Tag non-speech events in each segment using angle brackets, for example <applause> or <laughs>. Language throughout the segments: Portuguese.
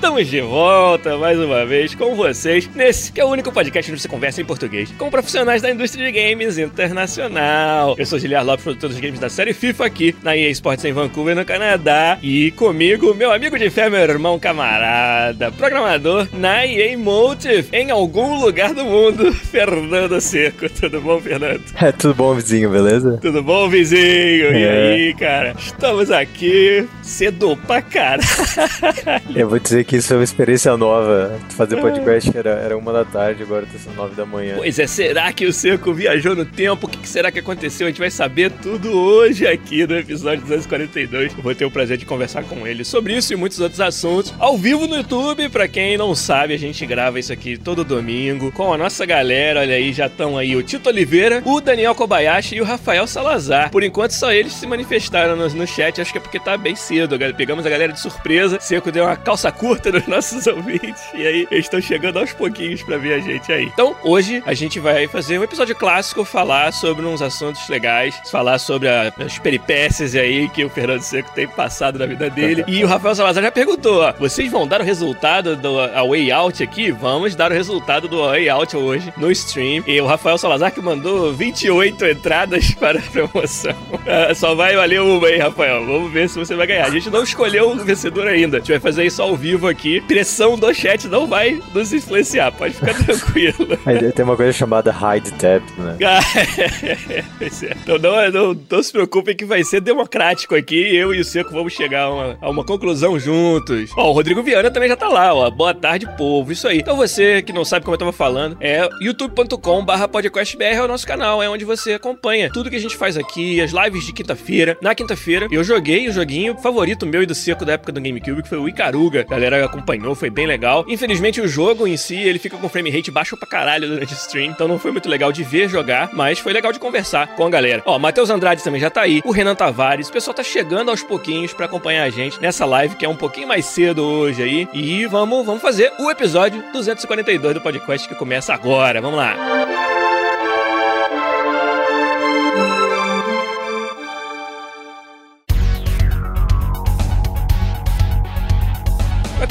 Estamos de volta mais uma vez com vocês nesse que é o único podcast onde você conversa em português com profissionais da indústria de games internacional. Eu sou Giliar Lopes, produtor dos games da série FIFA aqui na EA Sports em Vancouver, no Canadá. E comigo, meu amigo de fé, meu irmão camarada, programador na EA Motive em algum lugar do mundo, <laughs> Fernando Seco. Tudo bom, Fernando? É, tudo bom, vizinho, beleza? Tudo bom, vizinho? E é. aí, cara? Estamos aqui cedo pra caralho. Eu vou dizer que isso é uma experiência nova. Fazer podcast era, era uma da tarde, agora tá sendo nove da manhã. Pois é, será que o Seco viajou no tempo? O que será que aconteceu? A gente vai saber tudo hoje aqui no episódio 242. Eu vou ter o prazer de conversar com ele sobre isso e muitos outros assuntos ao vivo no YouTube. Pra quem não sabe, a gente grava isso aqui todo domingo com a nossa galera. Olha aí, já estão aí o Tito Oliveira, o Daniel Kobayashi e o Rafael Salazar. Por enquanto, só eles se manifestaram no, no chat. Acho que é porque tá bem cedo. Pegamos a galera de surpresa. Seco deu uma calça curta nos nossos ouvintes. E aí, eles estão chegando aos pouquinhos pra ver a gente aí. Então, hoje a gente vai fazer um episódio clássico, falar sobre uns assuntos legais, falar sobre a, as peripécias aí que o Fernando Seco tem passado na vida dele. e o Rafael Salazar já perguntou: ó, vocês vão dar o resultado do Way Out aqui? Vamos dar o resultado do Way Out hoje no stream. E o Rafael Salazar que mandou 28 entradas <laughs> para a promoção. Uh, <laughs> só vai valer uma aí, Rafael. Vamos ver se você vai ganhar. A gente não escolheu o vencedor ainda. A gente vai fazer isso ao vivo aqui. Pressão do chat não vai nos influenciar. Pode ficar <laughs> tranquilo. Tem uma coisa chamada hide tab, né? <laughs> então não, não, não se preocupem que vai ser democrático aqui. Eu e o Seco vamos chegar a uma, a uma conclusão juntos. Ó, o Rodrigo Viana também já tá lá, ó. Boa tarde, povo. Isso aí. Então você que não sabe como eu tava falando, é youtube.com/barra podcastbr é o nosso canal, é onde você acompanha tudo que a gente faz aqui, as lives de quinta-feira. Na quinta-feira, eu joguei o joguinho favorito meu e do Seco da época do GameCube, que foi o Icaruga. Galera acompanhou, foi bem legal. Infelizmente, o jogo em si, ele fica com frame rate baixo pra caralho durante o stream, então não foi muito legal de ver jogar, mas foi legal de conversar com a galera. Ó, Matheus Andrade também já tá aí, o Renan Tavares, o pessoal tá chegando aos pouquinhos para acompanhar a gente nessa live que é um pouquinho mais cedo hoje aí. E vamos, vamos fazer o episódio 242 do podcast que começa agora. Vamos lá. Vai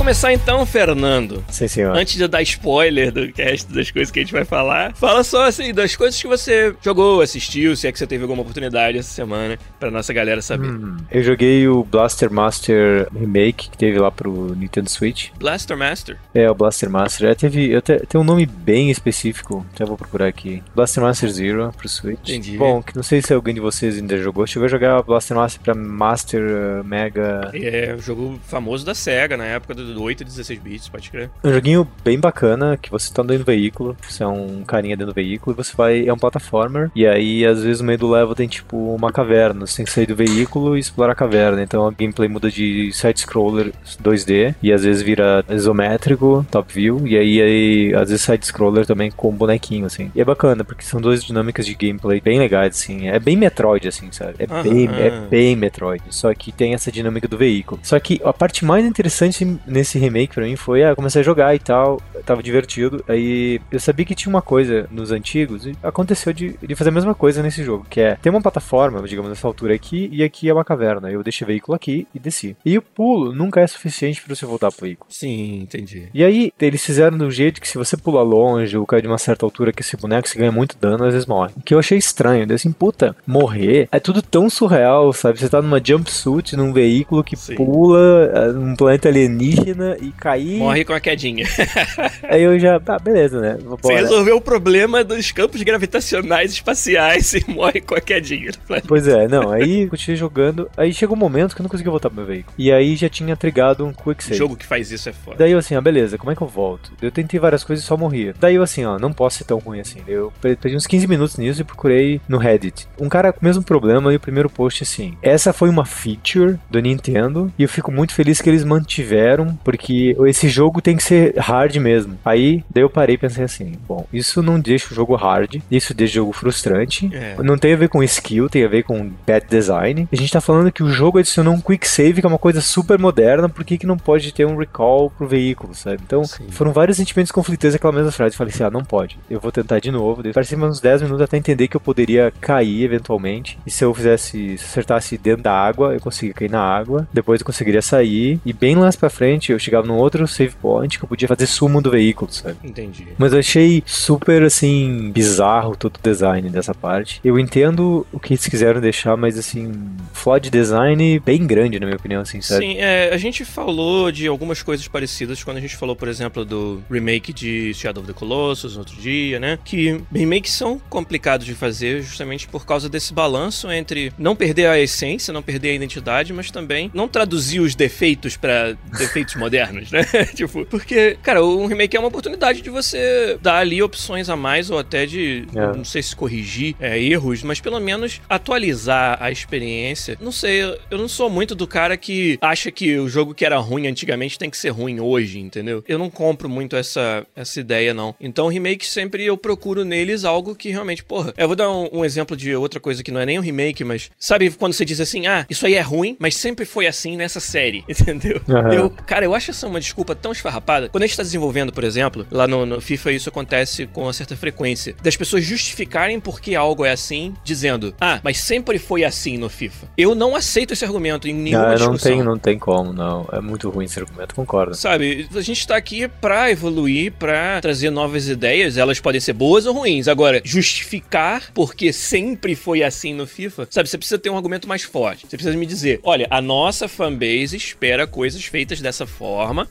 começar então, Fernando. Sim, senhor. Antes de dar spoiler do cast das coisas que a gente vai falar, fala só assim das coisas que você jogou, assistiu, se é que você teve alguma oportunidade essa semana, pra nossa galera saber. Hum, eu joguei o Blaster Master Remake que teve lá pro Nintendo Switch. Blaster Master? É, o Blaster Master. É, teve, eu te, tem um nome bem específico, até vou procurar aqui. Blaster Master Zero pro Switch. Entendi. Bom, que não sei se alguém de vocês ainda jogou. Chegou a jogar Blaster Master pra Master uh, Mega. É, o jogo famoso da SEGA na época do 8 e 16 bits, pode crer. Um joguinho bem bacana, que você tá dentro do veículo, você é um carinha dentro do veículo, e você vai, é um plataformer, e aí às vezes no meio do level tem tipo uma caverna, você tem que sair do veículo e explorar a caverna, então a gameplay muda de side-scroller 2D, e às vezes vira isométrico, top view, e aí, aí às vezes side-scroller também com bonequinho, assim. E é bacana, porque são duas dinâmicas de gameplay bem legais, assim, é bem Metroid, assim, sabe? É, uhum. bem, é bem Metroid, só que tem essa dinâmica do veículo. Só que a parte mais interessante nesse remake para mim foi, ah, comecei a jogar e tal, tava divertido. Aí eu sabia que tinha uma coisa nos antigos e aconteceu de, de fazer a mesma coisa nesse jogo, que é ter uma plataforma, digamos, nessa altura aqui e aqui é uma caverna. Eu deixei o veículo aqui e desci. E o pulo nunca é suficiente para você voltar pro veículo. Sim, entendi. E aí eles fizeram do jeito que se você pula longe ou cai de uma certa altura que esse boneco você ganha muito dano, às vezes morre. O que eu achei estranho, eu assim, puta, morrer é tudo tão surreal, sabe? Você tá numa jumpsuit num veículo que Sim. pula num planeta alienígena e cair. Morre com a quedinha. <laughs> Aí eu já, tá, beleza, né? Bora. Você resolveu o problema dos campos gravitacionais espaciais <laughs> e morre qualquer dinheiro. Pois é, não, aí continuei jogando, aí chegou um momento que eu não conseguia voltar pro meu veículo. E aí já tinha trigado um quick save. jogo que faz isso é foda. Daí eu assim, ah, beleza, como é que eu volto? Eu tentei várias coisas e só morria. Daí eu assim, ó, não posso ser tão ruim assim. Eu perdi uns 15 minutos nisso e procurei no Reddit. Um cara com o mesmo problema e o primeiro post assim, essa foi uma feature do Nintendo e eu fico muito feliz que eles mantiveram, porque esse jogo tem que ser hard mesmo. Aí, daí eu parei e pensei assim, bom, isso não deixa o jogo hard, isso deixa o jogo frustrante, é. não tem a ver com skill, tem a ver com bad design. A gente tá falando que o jogo adicionou um quick save, que é uma coisa super moderna, por que, que não pode ter um recall pro veículo, sabe? Então, Sim. foram vários sentimentos conflitantes aquela mesma frase. Eu falei assim, ah, não pode. Eu vou tentar de novo. Parecia uns 10 minutos até entender que eu poderia cair eventualmente. E se eu fizesse, se acertasse dentro da água, eu conseguia cair na água. Depois eu conseguiria sair. E bem lá pra frente, eu chegava num outro save point que eu podia fazer sumo do veículo, sabe? Entendi. Mas eu achei super, assim, bizarro todo o design dessa parte. Eu entendo o que eles quiseram deixar, mas, assim, flaw de design bem grande, na minha opinião, assim, sabe? Sim, é, a gente falou de algumas coisas parecidas quando a gente falou, por exemplo, do remake de Shadow of the Colossus no outro dia, né? Que remakes são complicados de fazer justamente por causa desse balanço entre não perder a essência, não perder a identidade, mas também não traduzir os defeitos para defeitos modernos, né? <laughs> tipo, porque, cara, um remake é uma oportunidade de você dar ali opções a mais ou até de, é. não sei se corrigir é, erros, mas pelo menos atualizar a experiência. Não sei, eu não sou muito do cara que acha que o jogo que era ruim antigamente tem que ser ruim hoje, entendeu? Eu não compro muito essa, essa ideia, não. Então, remake sempre eu procuro neles algo que realmente, porra. Eu vou dar um, um exemplo de outra coisa que não é nem um remake, mas sabe quando você diz assim, ah, isso aí é ruim, mas sempre foi assim nessa série, <laughs> entendeu? Uhum. Eu, cara, eu acho essa uma desculpa tão esfarrapada. Quando a gente tá desenvolvendo, por exemplo, lá no, no FIFA isso acontece com uma certa frequência, das pessoas justificarem por que algo é assim, dizendo, ah, mas sempre foi assim no FIFA. Eu não aceito esse argumento em nenhuma não, discussão. Não tem, não tem como, não. É muito ruim esse argumento, concordo. Sabe, a gente tá aqui pra evoluir, pra trazer novas ideias, elas podem ser boas ou ruins. Agora, justificar porque sempre foi assim no FIFA, sabe, você precisa ter um argumento mais forte. Você precisa me dizer, olha, a nossa fanbase espera coisas feitas dessa forma,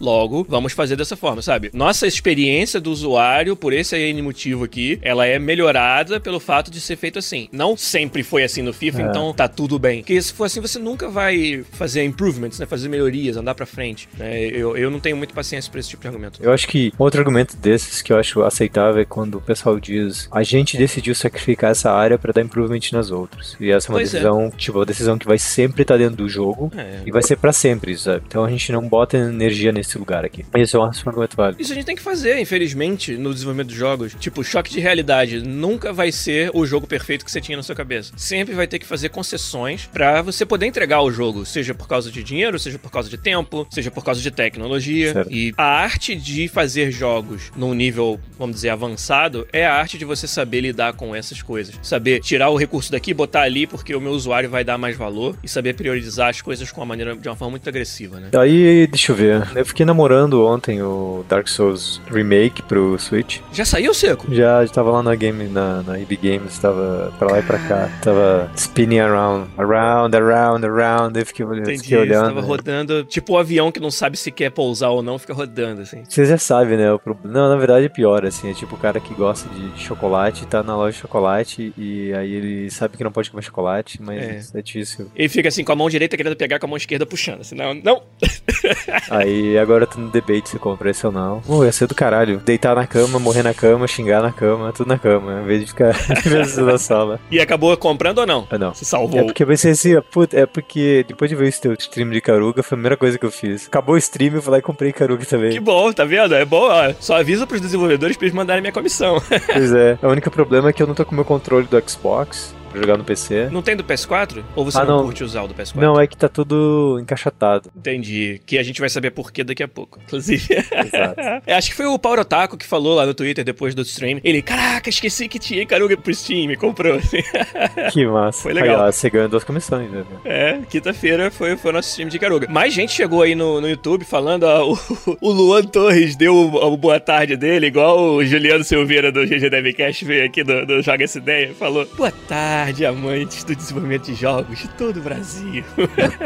logo, vamos fazer dessa forma, sabe? Nossa experiência do usuário, por esse N motivo aqui, ela é melhorada pelo fato de ser feito assim. Não sempre foi assim no FIFA, é. então tá tudo bem. Porque se for assim, você nunca vai fazer improvements, né? Fazer melhorias, andar pra frente. Né? Eu, eu não tenho muito paciência pra esse tipo de argumento. Eu acho que outro argumento desses que eu acho aceitável é quando o pessoal diz a gente decidiu sacrificar essa área para dar improvement nas outras. E essa é uma pois é. decisão, é. tipo, uma decisão que vai sempre estar tá dentro do jogo é. e vai ser para sempre, sabe? Então a gente não bota energia nesse lugar aqui. Esse é um argumento válido. Isso a gente tem que fazer, infelizmente, no desenvolvimento dos jogos. Tipo, choque de realidade nunca vai ser o jogo perfeito que você tinha na sua cabeça. Sempre vai ter que fazer concessões para você poder entregar o jogo, seja por causa de dinheiro, seja por causa de tempo, seja por causa de tecnologia. Certo. E a arte de fazer jogos num nível, vamos dizer, avançado é a arte de você saber lidar com essas coisas. Saber tirar o recurso daqui, botar ali, porque o meu usuário vai dar mais valor e saber priorizar as coisas com uma maneira, de uma forma muito agressiva, né? Aí, deixa eu ver. Eu fiquei namorando ontem o Dark Souls Remake pro Switch. Já saiu, Seco? Já, já tava lá na game, na, na EB Games, tava pra lá e pra cá. Tava spinning around, around, around, around. Eu fiquei, Entendi, fiquei olhando. Tava rodando, tipo o um avião que não sabe se quer pousar ou não, fica rodando, assim. Você já sabe, né? O. Não, na verdade é pior, assim. É tipo o cara que gosta de chocolate, tá na loja de chocolate e aí ele sabe que não pode comer chocolate, mas é, é difícil. Ele fica assim, com a mão direita querendo pegar com a mão esquerda puxando, assim, não, não. <laughs> aí agora eu tô no debate se compra esse ou não. Pô, ia ser do caralho. Deitar na cama, morrer na cama, xingar na cama, tudo na cama, em vez de ficar <laughs> na sala. E acabou comprando ou não? Ah, não. Se salvou. É porque eu pensei assim, puta, é porque depois de ver esse teu stream de Caruga, foi a primeira coisa que eu fiz. Acabou o stream, eu fui lá e comprei Caruga também. Que bom, tá vendo? É bom, ó. Só avisa pros desenvolvedores pra eles mandarem minha comissão. <laughs> pois é. O único problema é que eu não tô com o meu controle do Xbox pra jogar no PC. Não tem do PS4? Ou você ah, não, não, curte usar o do PS4? Não, é que tá tudo encaixotado. Entendi. Que a gente vai saber por que daqui a pouco, inclusive. Exato. <laughs> é, acho que foi o Paulo Otaku que falou lá no Twitter depois do stream. Ele, caraca, esqueci que tinha Caruga pro Steam, comprou. <laughs> que massa. Foi legal. Aí, ó, você ganhou duas comissões, né? É, quinta-feira foi, foi o nosso stream de Caruga. Mais gente chegou aí no, no YouTube falando, ó, o, <laughs> o Luan Torres deu o, o, boa tarde dele, igual o Juliano Silveira do GG Devcast veio aqui do, do Joga Essa Ideia, falou, boa tarde milhares de amantes do desenvolvimento de jogos de todo o Brasil.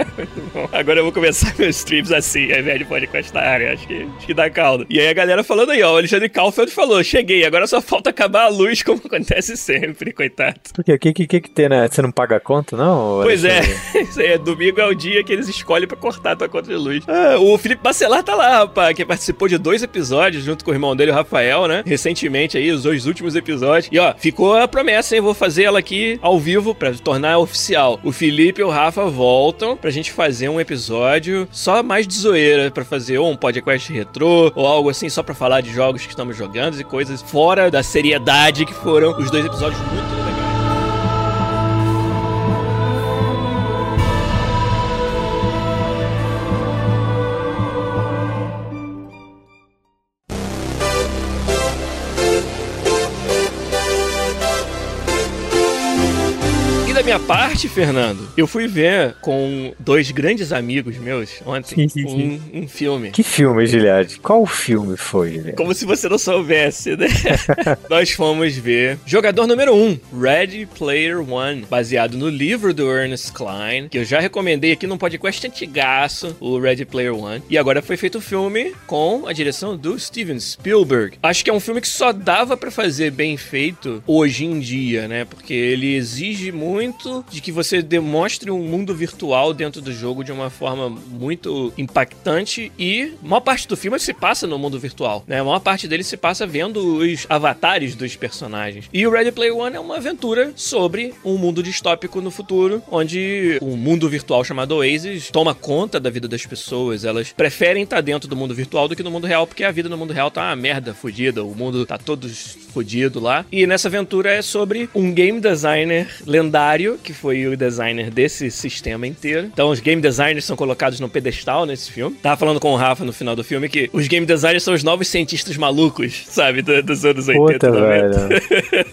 <laughs> Agora eu vou começar meus streams assim, ao invés de podcast na área. Acho que, acho que dá caldo. E aí a galera falando aí, ó, o Alexandre Kaufeld falou: cheguei, agora só falta acabar a luz, <laughs> como acontece sempre, coitado. Por quê? O que, que, que, que tem, né? Você não paga a conta, não? Pois é, Alexandre? <laughs> isso aí, é, domingo é o dia que eles escolhem pra cortar a tua conta de luz. Ah, o Felipe Bacelar tá lá, rapaz, que participou de dois episódios junto com o irmão dele, o Rafael, né? Recentemente aí, os dois últimos episódios. E ó, ficou a promessa, hein? Vou fazer ela aqui ao vivo pra tornar oficial. O Felipe e o Rafa voltam pra gente fazer um episódio só mais de zoeira, pra fazer ou um podcast retrô, ou algo assim, só pra falar de jogos que estamos jogando e coisas fora da seriedade que foram os dois episódios muito parte, Fernando, eu fui ver com dois grandes amigos meus ontem Sim, sim, sim. um, um filme. Que filme, Giliard? Qual filme foi? Como se você não soubesse, né? <laughs> Nós fomos ver Jogador Número 1, um, Ready Player One, baseado no livro do Ernest Klein, que eu já recomendei aqui num podcast antigaço, o Ready Player One. E agora foi feito o filme com a direção do Steven Spielberg. Acho que é um filme que só dava pra fazer bem feito hoje em dia, né? Porque ele exige muito de que você demonstre um mundo virtual dentro do jogo de uma forma muito impactante e a maior parte do filme se passa no mundo virtual, né? A maior parte dele se passa vendo os avatares dos personagens. E o Ready Player One é uma aventura sobre um mundo distópico no futuro, onde um mundo virtual chamado Oasis toma conta da vida das pessoas. Elas preferem estar dentro do mundo virtual do que no mundo real, porque a vida no mundo real tá uma merda fodida, o mundo tá todo fodido lá. E nessa aventura é sobre um game designer lendário que foi o designer desse sistema inteiro. Então os game designers são colocados no pedestal nesse filme. Tava falando com o Rafa no final do filme que os game designers são os novos cientistas malucos, sabe, do- dos anos 80 Puta, 90. velho.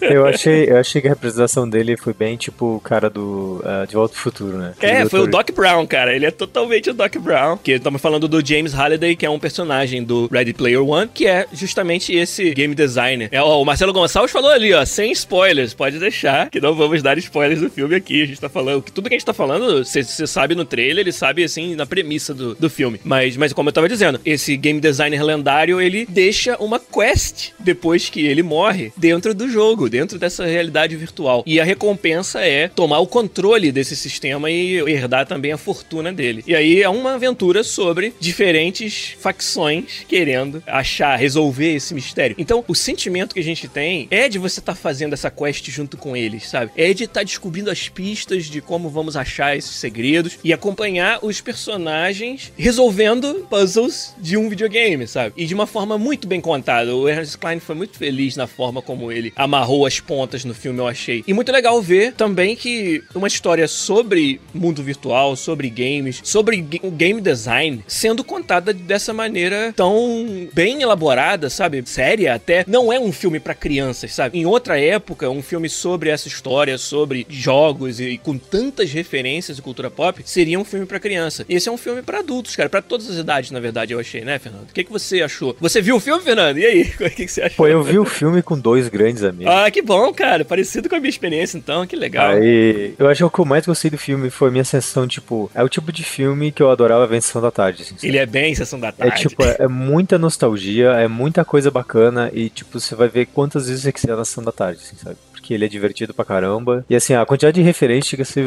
<laughs> Eu achei, eu achei que a representação dele foi bem tipo o cara do ah, De Volta ao Futuro, né? É, foi o Doc Brown, cara. Ele é totalmente o Doc Brown. Que estamos falando do James Halliday, que é um personagem do Ready Player One, que é justamente esse game designer. É, ó, o Marcelo Gonçalves falou ali, ó, sem spoilers. Pode deixar, que não vamos dar spoilers do filme aqui. Gente tá falando. Tudo que a gente tá falando, você sabe no trailer, ele sabe assim, na premissa do, do filme. Mas, mas como eu tava dizendo, esse game designer lendário, ele deixa uma quest depois que ele morre dentro do jogo, dentro dessa realidade virtual. E a recompensa é tomar o controle desse sistema e herdar também a fortuna dele. E aí é uma aventura sobre diferentes facções querendo achar, resolver esse mistério. Então, o sentimento que a gente tem é de você estar fazendo essa quest junto com eles, sabe? É de estar descobrindo as pistas de como vamos achar esses segredos e acompanhar os personagens resolvendo puzzles de um videogame, sabe? E de uma forma muito bem contada. O Ernest Klein foi muito feliz na forma como ele amarrou as pontas no filme, eu achei. E muito legal ver também que uma história sobre mundo virtual, sobre games, sobre game design sendo contada dessa maneira tão bem elaborada, sabe? Séria até. Não é um filme pra crianças, sabe? Em outra época, um filme sobre essa história, sobre jogos e com tantas referências de cultura pop, seria um filme pra criança. Esse é um filme pra adultos, cara, Pra todas as idades, na verdade, eu achei, né, Fernando? O que, que você achou? Você viu o filme, Fernando? E aí? <laughs> O que, que você achou? Pô, eu vi o filme com dois grandes amigos. Ah, que bom, cara. Parecido com a minha experiência, então. Que legal. Aí, eu acho que o que eu mais gostei do filme foi a minha sensação, tipo, é o tipo de filme que eu adorava ver em Sessão da Tarde, assim, sabe? Ele é bem Sessão da É Tarde. tipo, é, é muita nostalgia, é muita coisa bacana e, tipo, você vai ver quantas vezes você quiser na sessão da tarde, assim, sabe? Porque ele é divertido pra caramba. E assim, a quantidade de referência chega a ser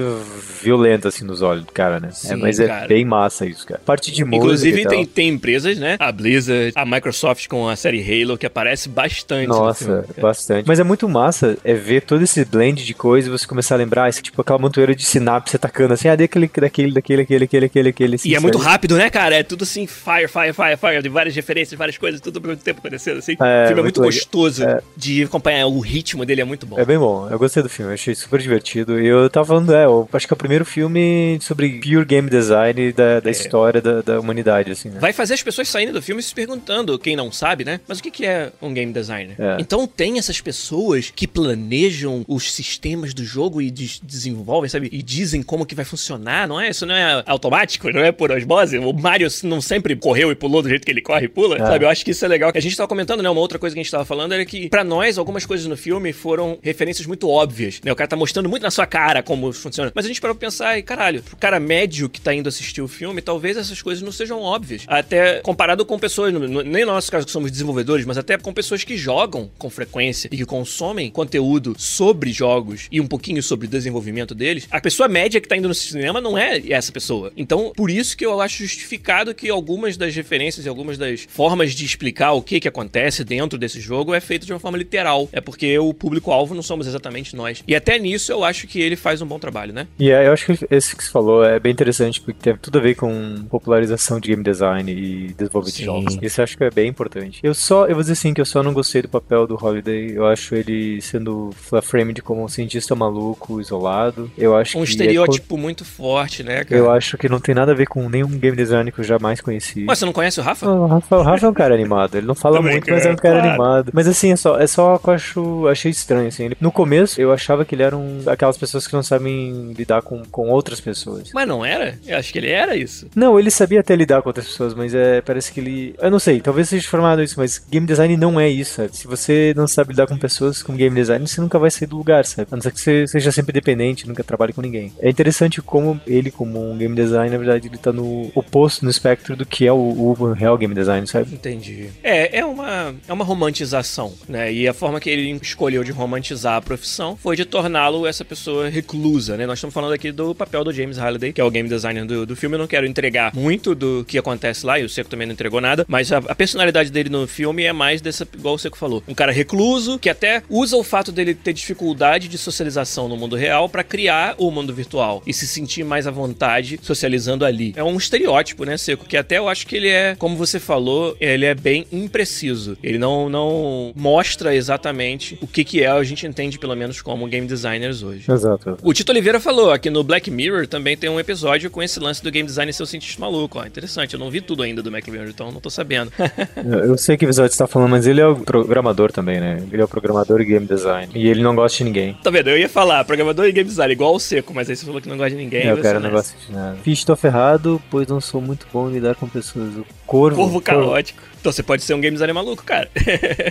violenta, assim, nos olhos do cara, né? Sim, é, mas cara. é bem massa isso, cara. Parte de música Inclusive, tem, tem empresas, né? A Blizzard, a Microsoft com a série Halo, que aparece bastante. no Nossa, filme, bastante. Mas é muito massa é ver todo esse blend de coisa e você começar a lembrar, esse, tipo, aquela montoeira de sinapse atacando, assim, ah, daquele, daquele, daquele, aquele, aquele, aquele, aquele, assim, E é muito sabe? rápido, né, cara? É tudo assim, fire, fire, fire, fire, de várias referências, várias coisas, tudo ao mesmo tempo acontecendo, assim. É, o filme é muito muito gostoso de acompanhar, o ritmo dele é muito bom. É bem bom, eu gostei do filme, eu achei super divertido. E eu tava falando, é, eu acho que é o primeiro filme sobre pure game design da, da história da, da humanidade, assim, né? Vai fazer as pessoas saindo do filme se perguntando, quem não sabe, né? Mas o que que é um game designer? É. Então tem essas pessoas que planejam os sistemas do jogo e des- desenvolvem, sabe? E dizem como que vai funcionar, não é? Isso não é automático, não é por osmose. O Mario não sempre correu e pulou do jeito que ele corre e pula, É. sabe? Eu acho que isso é legal. A gente tava comentando, né? Uma outra coisa que a gente tava falando era que, pra nós, algumas coisas no filme foram referências muito óbvias, né? O cara tá mostrando muito na sua cara como funciona. Mas a gente parou pra pensar, e caralho, pro cara médio que tá indo assistir o filme, talvez essas coisas não sejam óbvias. Até comparado com pessoas, nem no nosso caso que somos desenvolvedores, mas até com pessoas que jogam com frequência e que consomem conteúdo sobre jogos e um pouquinho sobre desenvolvimento deles, a pessoa média que tá indo no cinema não é essa pessoa. Então, por isso que eu acho justificado que algumas das referências e algumas das formas de explicar o que que acontece dentro desse jogo é feito de uma forma literal. É porque o público-alvo não somos exatamente nós. E até nisso eu acho que ele faz um bom trabalho, né? E yeah, eu acho que esse que você falou é bem interessante, porque tem tudo a ver com popularização de game design e desenvolvimento de jogos. Isso eu acho que é bem importante. Eu só, eu vou dizer assim, que eu só não gostei do papel do Holiday. Eu acho ele sendo framed como um cientista maluco, isolado. Eu acho um que. Um estereótipo é... muito forte, né, cara? Eu acho que não tem nada a ver com nenhum game design que eu jamais conheci. Mas você não conhece o Rafa? Não, o Rafa, o Rafa é um cara animado. Ele não fala Também muito, mas é um cara claro. animado. Mas assim, é só, é só que eu acho, achei estranho, assim. Ele, no começo, eu achava que ele era um aquelas pessoas que não sabem lidar com, com outras pessoas. Mas não era? Eu acho que ele era isso. Não, ele sabia até lidar com outras pessoas, mas é, parece que ele. Eu não sei, talvez seja formado isso, mas game design não é isso, sabe? Se você não sabe lidar com pessoas com game design, você nunca vai sair do lugar, sabe? A não ser que você seja sempre dependente, nunca trabalhe com ninguém. É interessante como ele, como um game design, na verdade, ele tá no oposto, no espectro do que é o, o real game design, sabe? Entendi. É, é uma, é uma romantização, né? E a forma que ele escolheu de romantizar a profissão foi de torná-lo essa pessoa reclusa, né? Nós estamos falando aqui do papel do James Halliday, que é o game designer do, do filme. Eu não quero entregar muito do que acontece lá, e o Seco também não entregou nada, mas a, a personalidade dele no filme é mais dessa, igual o Seco falou, um cara recluso que até usa o fato dele ter dificuldade de socialização no mundo real para criar o mundo virtual e se sentir mais à vontade socializando ali. É um estereótipo, né, Seco? Que até eu acho que ele é, como você falou, ele é bem impreciso. Ele não, não mostra exatamente o que, que é, a gente entende pelo menos como game designers hoje. Exato. O Tito Oliveira falou aqui no Black Mirror também tem um episódio com esse lance do game design ser o cientista maluco. Ó, interessante, eu não vi tudo ainda do Black Mirror, então não tô sabendo. <laughs> eu sei que episódio você tá falando, mas ele é o programador também, né? Ele é o programador e game design. E ele não gosta de ninguém. Tá vendo? Eu ia falar, programador e game design, igual o seco, mas aí você falou que não gosta de ninguém. É, o cara não gosta de nada. Fiz, tô ferrado, pois não sou muito bom em lidar com pessoas. O corvo. Corvo caótico. Então você pode ser um game designer maluco, cara. <laughs>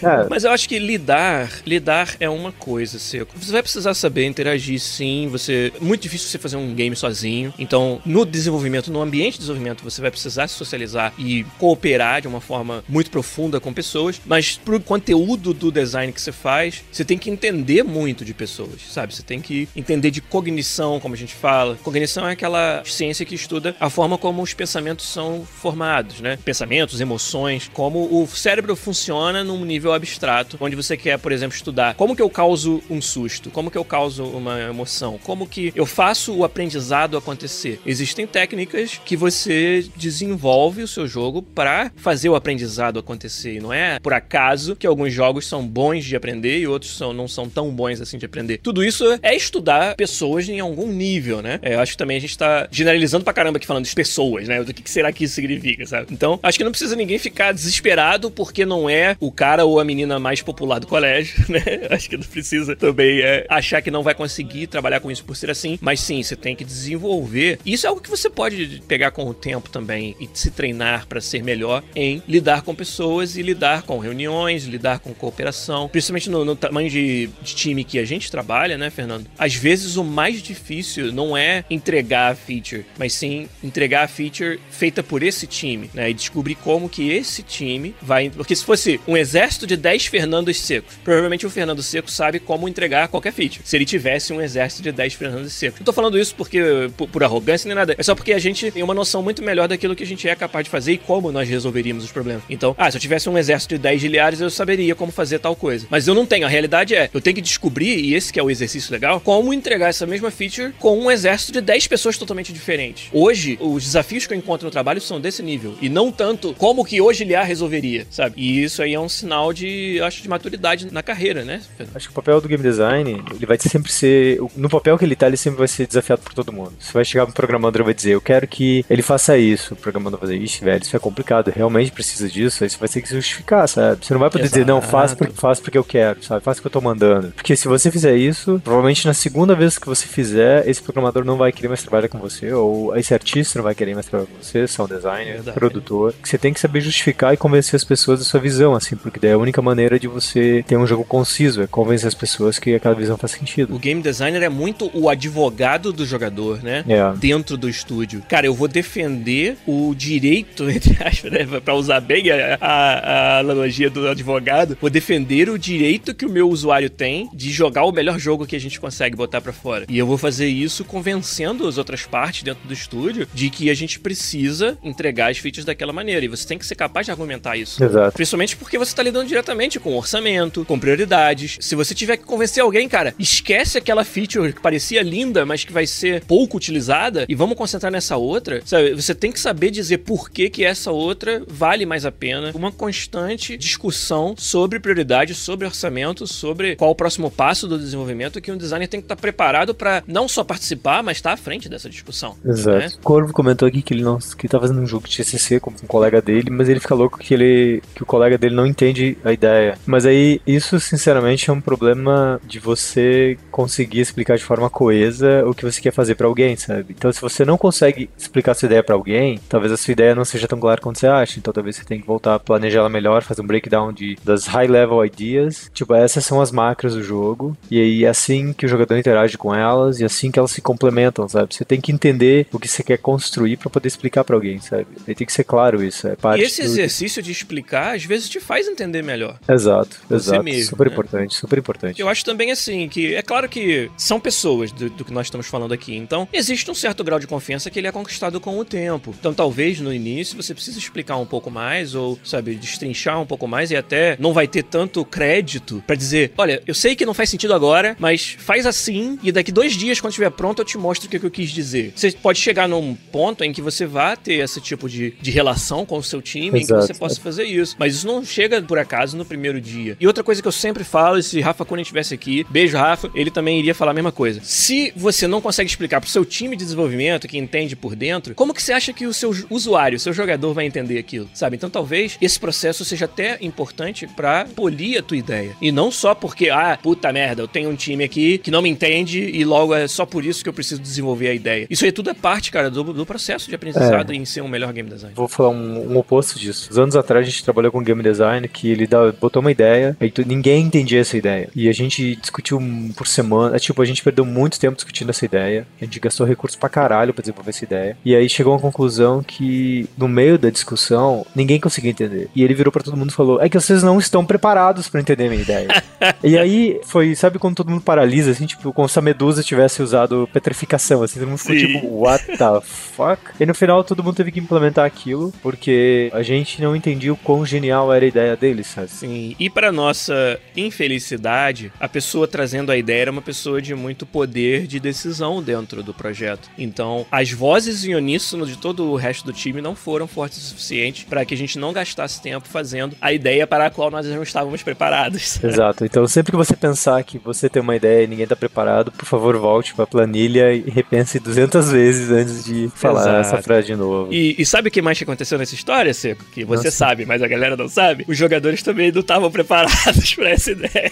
É. Mas eu acho que lidar, lidar é uma coisa, seco. Você vai precisar saber interagir sim, você muito difícil você fazer um game sozinho. Então, no desenvolvimento, no ambiente de desenvolvimento, você vai precisar se socializar e cooperar de uma forma muito profunda com pessoas, mas pro conteúdo do design que você faz, você tem que entender muito de pessoas, sabe? Você tem que entender de cognição, como a gente fala. Cognição é aquela ciência que estuda a forma como os pensamentos são formados, né? Pensamentos, emoções, como o cérebro funciona num nível abstrato, onde você quer, por exemplo, estudar como que eu causo um susto, como que eu causo uma emoção, como que eu faço o aprendizado acontecer. Existem técnicas que você desenvolve o seu jogo para fazer o aprendizado acontecer. E não é por acaso que alguns jogos são bons de aprender e outros são, não são tão bons assim de aprender. Tudo isso é estudar pessoas em algum nível, né? É, eu acho que também a gente tá generalizando pra caramba aqui falando de pessoas, né? Do que, que será que isso significa, sabe? Então, acho que não precisa ninguém ficar desesperado desesperado porque não é o cara ou a menina mais popular do colégio, <laughs> né? Acho que não precisa também é, achar que não vai conseguir trabalhar com isso por ser assim. Mas sim, você tem que desenvolver. Isso é algo que você pode pegar com o tempo também e se treinar para ser melhor em lidar com pessoas e lidar com reuniões, lidar com cooperação. Principalmente no, no tamanho de, de time que a gente trabalha, né, Fernando? Às vezes o mais difícil não é entregar a feature, mas sim entregar a feature feita por esse time, né? E descobrir como que esse time time vai. Porque se fosse um exército de 10 Fernandos secos, provavelmente o Fernando Seco sabe como entregar qualquer feature. Se ele tivesse um exército de 10 Fernandos secos. Não tô falando isso porque por, por, arrogância nem nada. É só porque a gente tem uma noção muito melhor daquilo que a gente é capaz de fazer e como nós resolveríamos os problemas. Então, ah, se eu tivesse um exército de 10 giliares, eu saberia como fazer tal coisa. Mas eu não tenho. A realidade é, eu tenho que descobrir, e esse que é o exercício legal, como entregar essa mesma feature com um exército de 10 pessoas totalmente diferentes. Hoje, os desafios que eu encontro no trabalho são desse nível. E não tanto como que hoje há resolveria, sabe? E isso aí é um sinal de, acho, de maturidade na carreira, né? Acho que o papel do game design, ele vai sempre ser. No papel que ele tá, ele sempre vai ser desafiado por todo mundo. Você vai chegar pro programador e vai dizer, eu quero que ele faça isso. O programador vai dizer, ixi, velho, isso é complicado, realmente precisa disso. Aí você vai ter que se justificar, sabe? Você não vai poder Exato. dizer, não, faça porque, faça porque eu quero, sabe? Faça o que eu tô mandando. Porque se você fizer isso, provavelmente na segunda vez que você fizer, esse programador não vai querer mais trabalhar com você, ou esse artista não vai querer mais trabalhar com você, sound designer, Verdade. produtor. Você tem que saber justificar e convencer as pessoas da sua visão, assim, porque daí é a única maneira de você ter um jogo conciso, é convencer as pessoas que aquela visão faz sentido. O game designer é muito o advogado do jogador, né? É. Dentro do estúdio. Cara, eu vou defender o direito, <laughs> entre aspas, né? Pra usar bem a, a, a analogia do advogado, vou defender o direito que o meu usuário tem de jogar o melhor jogo que a gente consegue botar pra fora. E eu vou fazer isso convencendo as outras partes dentro do estúdio de que a gente precisa entregar as features daquela maneira. E você tem que ser capaz de argumentar isso. Exato. Principalmente porque você tá lidando diretamente com orçamento, com prioridades. Se você tiver que convencer alguém, cara, esquece aquela feature que parecia linda, mas que vai ser pouco utilizada e vamos concentrar nessa outra. Sabe? Você tem que saber dizer por que, que essa outra vale mais a pena. Uma constante discussão sobre prioridade, sobre orçamento, sobre qual o próximo passo do desenvolvimento que um designer tem que estar preparado para não só participar, mas estar à frente dessa discussão. Exato. né? Corvo comentou aqui que ele não que tá fazendo um jogo de TCC com um colega dele, mas ele fica louco que ele que o colega dele não entende a ideia. Mas aí isso sinceramente é um problema de você conseguir explicar de forma coesa o que você quer fazer pra alguém, sabe? Então se você não consegue explicar sua ideia pra alguém, talvez a sua ideia não seja tão clara quanto você acha. Então talvez você tenha que voltar a planejar ela melhor, fazer um breakdown de das high level ideas. Tipo, essas são as macros do jogo e aí é assim que o jogador interage com elas e é assim que elas se complementam, sabe? Você tem que entender o que você quer construir pra poder explicar pra alguém, sabe? Aí tem que ser claro isso, é parte E esse do- exercício de explicar, às vezes, te faz entender melhor. Exato, Você exato. mesmo, super né? importante, super importante. Eu acho também assim que é claro que são pessoas do, do que nós estamos falando aqui, então existe um certo grau de confiança que ele é conquistado com o tempo. Então talvez no início você precise explicar um pouco mais ou sabe destrinchar um pouco mais e até não vai ter tanto crédito pra dizer, olha, eu sei que não faz sentido agora, mas faz assim e daqui dois dias quando estiver pronto eu te mostro o que, que eu quis dizer. Você pode chegar num ponto em que você vá ter esse tipo de, de relação com o seu time, em que Exato. Você possa fazer isso. Mas isso não chega por acaso no primeiro dia. E outra coisa que eu sempre falo, e se Rafa Kunen estivesse aqui, beijo Rafa, ele também iria falar a mesma coisa. Se você não consegue explicar pro seu time de desenvolvimento, que entende por dentro, como que você acha que o seu usuário, o seu jogador vai entender aquilo, sabe? Então talvez esse processo seja até importante pra polir a tua ideia. E não só porque, ah, puta merda, eu tenho um time aqui que não me entende e logo é só por isso que eu preciso desenvolver a ideia. Isso aí tudo é parte, cara, do, do processo de aprendizado em ser um melhor game design. Vou falar um, um oposto disso. Uns anos atrás a gente trabalhou com game design que ele dá, botou uma ideia, aí tu- ninguém entendia essa ideia. E a gente discutiu por semana. É, tipo, a gente perdeu muito tempo discutindo essa ideia. A gente gastou recursos pra caralho pra desenvolver essa ideia. E aí chegou a uma conclusão que, no meio da discussão, ninguém conseguia entender. E ele virou pra todo mundo e falou: É que vocês não estão preparados pra entender a minha ideia. <laughs> e aí foi, sabe quando todo mundo paralisa, assim, tipo, como se a medusa tivesse usado petrificação, assim, todo mundo ficou Sim. tipo, what the fuck? E no final todo mundo teve que implementar aquilo, porque a gente não entendia o quão genial era a ideia deles, sabe? Sim, e para nossa infelicidade, a pessoa trazendo a ideia era uma pessoa de muito poder de decisão dentro do projeto. Então, as vozes em uníssono de todo o resto do time não foram fortes o suficiente para que a gente não gastasse tempo fazendo a ideia para a qual nós não estávamos preparados. <laughs> Exato. Então, sempre que você pensar que você tem uma ideia e ninguém tá preparado, por favor, volte pra planilha e repense 200 vezes antes de falar Exato. essa frase de novo. E, e sabe o que mais que aconteceu nessa história, Seco? Que você Nossa. sabe, mas a galera não sabe. Os jogadores também não estavam preparados <laughs> para essa ideia.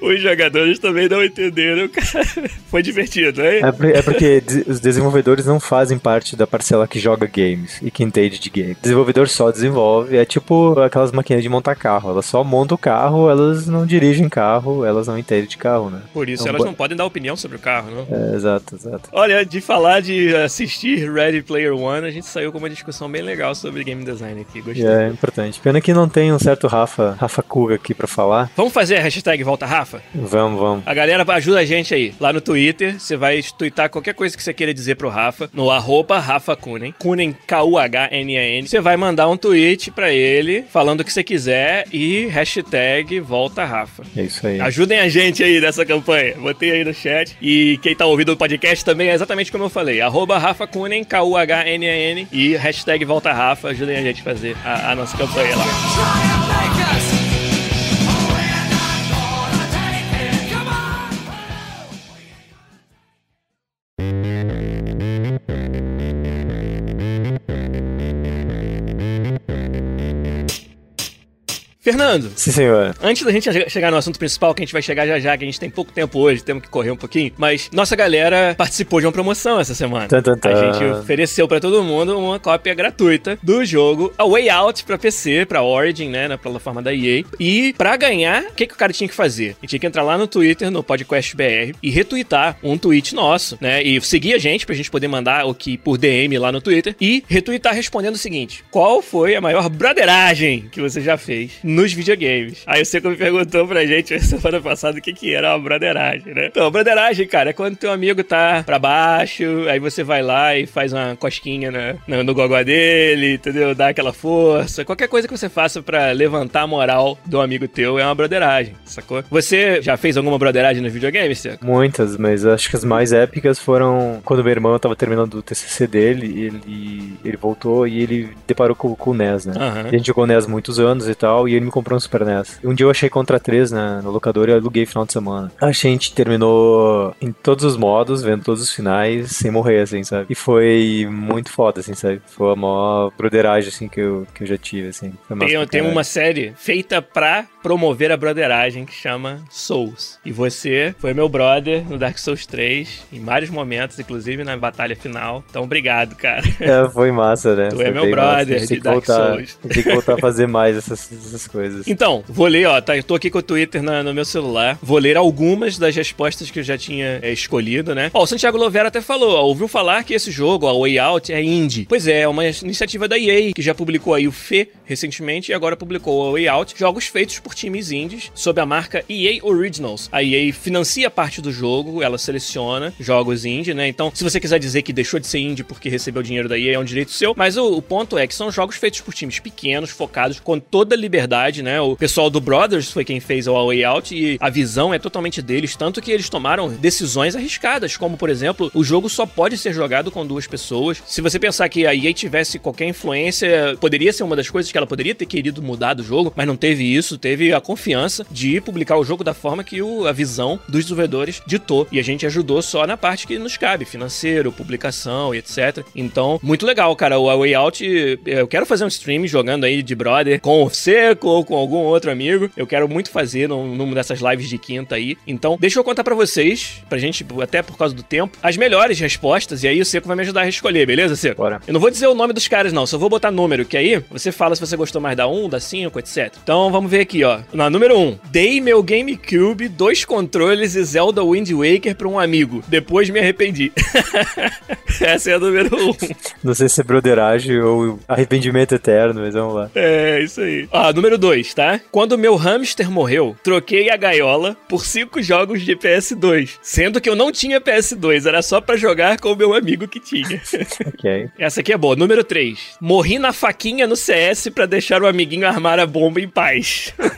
Os jogadores também não entenderam, cara. Foi divertido, hein? É, é porque os desenvolvedores não fazem parte da parcela que joga games e que entende de games. O desenvolvedor só desenvolve, é tipo aquelas maquininhas de montar carro. Elas só montam o carro, elas não dirigem carro, elas não entendem de carro, né? Por isso Então, elas bo- não podem dar opinião sobre o carro, não? É, exato, exato. Olha, de falar de assistir Ready Player One, a gente saiu com uma discussão bem legal sobre game design aqui. Gostei. E é importante. Pena que não tem um certo Rafa, Rafa Kuga aqui pra falar. Vamos fazer a hashtag Volta Rafa? Vamos, vamos. A galera ajuda a gente aí. Lá no Twitter, você vai tweetar qualquer coisa que você queira dizer pro Rafa, no arroba Rafa Kunen, Kunen K-U-H-N-A-N. Você vai mandar um tweet pra ele, falando o que você quiser e hashtag Volta Rafa. É isso aí. Ajudem a gente aí nessa campanha. Botei aí no chat. E quem tá ouvindo o podcast também é exatamente como eu falei. Arroba Rafa Kunen, K-U-H-N-A-N. E hashtag Volta Rafa. Ajudem a gente a fazer a, a nossa campanha lá. Fernando. Sim, senhor. Antes da gente chegar no assunto principal, que a gente vai chegar já já, que a gente tem pouco tempo hoje, temos que correr um pouquinho, mas nossa galera participou de uma promoção essa semana. Tan. A gente ofereceu para todo mundo uma cópia gratuita do jogo A Way Out para PC, para Origin, né, na plataforma da EA. E para ganhar, o que, que o cara tinha que fazer? Ele tinha que entrar lá no Twitter, no Podcast BR, e retweetar um tweet nosso, né, e seguir a gente pra gente poder mandar o que por DM lá no Twitter e retweetar respondendo o seguinte: qual foi a maior broderagem que você já fez nos videogames? Aí o Seco me perguntou pra gente <laughs> semana passada o que, que era uma broderagem, né? Então, broderagem, cara, é quando teu amigo tá pra baixo, aí você vai lá e faz uma cosquinha na, no, no gogó dele, entendeu? Dá aquela força. Qualquer coisa que você faça pra levantar a moral do amigo teu é uma broderagem, sacou? Você já fez alguma broderagem nos videogames, Seco? Muitas, mas acho que as mais épicas foram quando meu irmão tava terminando o TCC dele, ele, ele voltou e ele deparou com, com o NES, né? Aham. A gente jogou NES muitos anos e tal, e ele me comprou um Super NES. Um dia eu achei Contra 3 na, no locador e aluguei final de semana. A gente terminou em todos os modos, vendo todos os finais, sem morrer, assim, sabe? E foi muito foda, assim, sabe? Foi a maior broderagem, assim, que eu, que eu já tive, assim. Tem, tem uma série feita pra promover a broderagem que chama Souls. E você foi meu brother no Dark Souls 3, em vários momentos, inclusive na batalha final. Então, obrigado, cara. É, foi massa, né? Tu Foi é meu brother A de Dark voltar, Souls. a Tem que voltar a fazer mais essas, essas coisas. Então, vou ler, ó, tá, eu tô aqui com o Twitter na- no meu celular. Vou ler algumas das respostas que eu já tinha é, escolhido, né? Ó, o Santiago Lovera até falou, ó, ouviu falar que esse jogo, o Way Out, é indie. Pois é, é uma iniciativa da EA, que já publicou aí o Fê recentemente e agora publicou o Way Out, jogos feitos por times indies sob a marca EA Originals. A EA financia parte do jogo, ela seleciona jogos indie, né? Então, se você quiser dizer que deixou de ser indie porque recebeu dinheiro da EA, é um direito seu, mas o, o ponto é que são jogos feitos por times pequenos, focados, com toda a liberdade, né? O pessoal do Brothers foi quem fez o Way Out e a visão é totalmente deles, tanto que eles tomaram decisões arriscadas, como por exemplo, o jogo só pode ser jogado com duas pessoas. Se você pensar que a EA tivesse qualquer influência, poderia ser uma das coisas que ela poderia ter querido mudar do jogo, mas não teve isso, teve a confiança de publicar o jogo da forma que o- a visão dos desenvolvedores ditou. E a gente ajudou só na parte que nos cabe, financeiro, publicação e etc. Então, muito legal, cara. O A Way Out, eu quero fazer um stream jogando aí de brother com o Seco ou com algum outro amigo. Eu quero muito fazer num, numa dessas lives de quinta aí. Então, deixa eu contar pra vocês, pra gente, até por causa do tempo, as melhores respostas. E aí o Seco vai me ajudar a escolher, beleza, Seco? Bora. Eu não vou dizer o nome dos caras, não, só vou botar número, que aí você fala se você gostou mais da 1, da 5, etc. Então vamos ver aqui, ó. Na número 1, dei meu GameCube, dois controles e Zelda Wind Waker pra um amigo. Depois me arrependi. <laughs> Essa é a número 1. Não sei se é broderagem ou arrependimento eterno, mas vamos lá. É, isso aí. Ó, número 2, tá? Quando meu hamster morreu, troquei a gaiola por cinco jogos de PS2. Sendo que eu não tinha PS2, era só pra jogar com o meu amigo que tinha. <laughs> Ok. Essa aqui é boa. Número 3. Morri na faquinha no CS pra deixar o amiguinho armar a bomba em paz. <laughs>